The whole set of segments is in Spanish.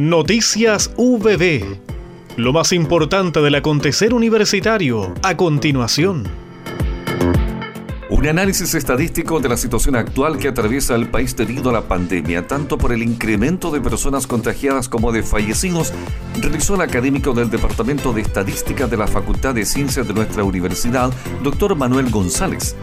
Noticias VB. Lo más importante del acontecer universitario a continuación. Un análisis estadístico de la situación actual que atraviesa el país debido a la pandemia, tanto por el incremento de personas contagiadas como de fallecidos, realizó el académico del Departamento de Estadística de la Facultad de Ciencias de nuestra universidad, doctor Manuel González.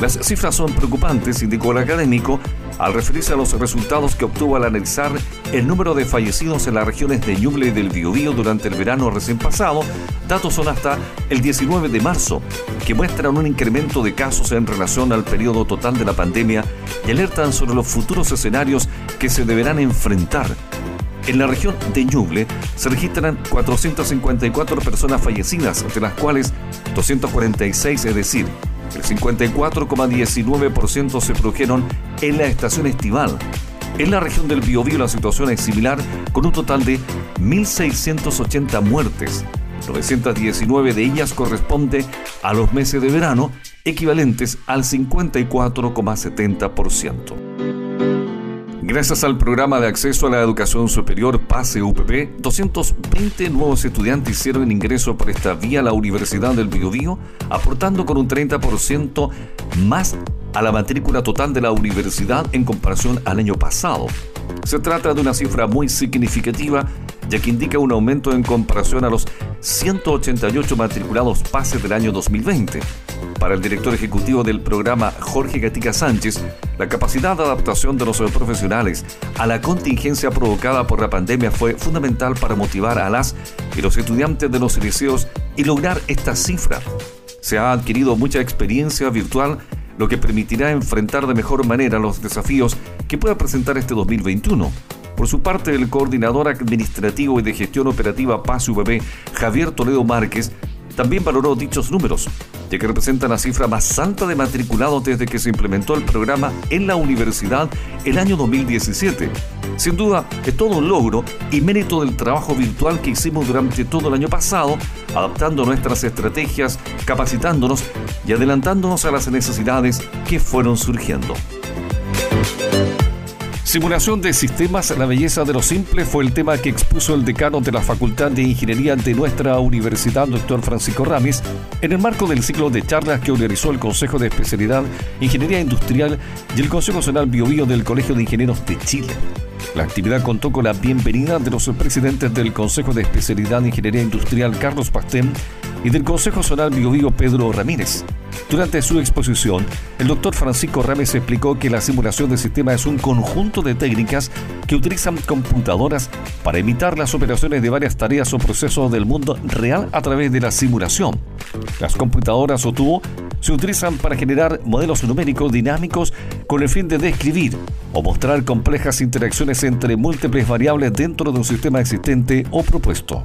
Las cifras son preocupantes, indicó el académico, al referirse a los resultados que obtuvo al analizar el número de fallecidos en las regiones de Ñuble y del Biobío durante el verano recién pasado, datos son hasta el 19 de marzo, que muestran un incremento de casos en relación al periodo total de la pandemia y alertan sobre los futuros escenarios que se deberán enfrentar. En la región de Ñuble se registran 454 personas fallecidas, de las cuales 246, es decir, el 54,19% se produjeron en la estación estival. En la región del Biobío la situación es similar, con un total de 1.680 muertes. 919 de ellas corresponde a los meses de verano, equivalentes al 54,70%. Gracias al programa de acceso a la educación superior PASE UPP, 220 nuevos estudiantes hicieron ingreso por esta vía a la Universidad del Biobío, aportando con un 30% más a la matrícula total de la universidad en comparación al año pasado. Se trata de una cifra muy significativa ya que indica un aumento en comparación a los 188 matriculados PASE del año 2020. Para el director ejecutivo del programa, Jorge Gatica Sánchez, la capacidad de adaptación de los profesionales a la contingencia provocada por la pandemia fue fundamental para motivar a las y los estudiantes de los liceos y lograr esta cifra. Se ha adquirido mucha experiencia virtual, lo que permitirá enfrentar de mejor manera los desafíos que pueda presentar este 2021. Por su parte, el coordinador administrativo y de gestión operativa Paz UBB, Javier Toledo Márquez, también valoró dichos números, ya que representan la cifra más alta de matriculados desde que se implementó el programa en la universidad el año 2017. Sin duda, es todo un logro y mérito del trabajo virtual que hicimos durante todo el año pasado, adaptando nuestras estrategias, capacitándonos y adelantándonos a las necesidades que fueron surgiendo. Simulación de sistemas, la belleza de lo simple fue el tema que expuso el decano de la Facultad de Ingeniería de nuestra universidad, doctor Francisco Ramis, en el marco del ciclo de charlas que organizó el Consejo de Especialidad Ingeniería Industrial y el Consejo Nacional Biobío del Colegio de Ingenieros de Chile. La actividad contó con la bienvenida de los presidentes del Consejo de Especialidad Ingeniería Industrial, Carlos Pastén, y del Consejo Zonal Biobío Pedro Ramírez. Durante su exposición, el doctor Francisco Rames explicó que la simulación de sistema es un conjunto de técnicas que utilizan computadoras para imitar las operaciones de varias tareas o procesos del mundo real a través de la simulación. Las computadoras o tubo se utilizan para generar modelos numéricos dinámicos con el fin de describir o mostrar complejas interacciones entre múltiples variables dentro de un sistema existente o propuesto.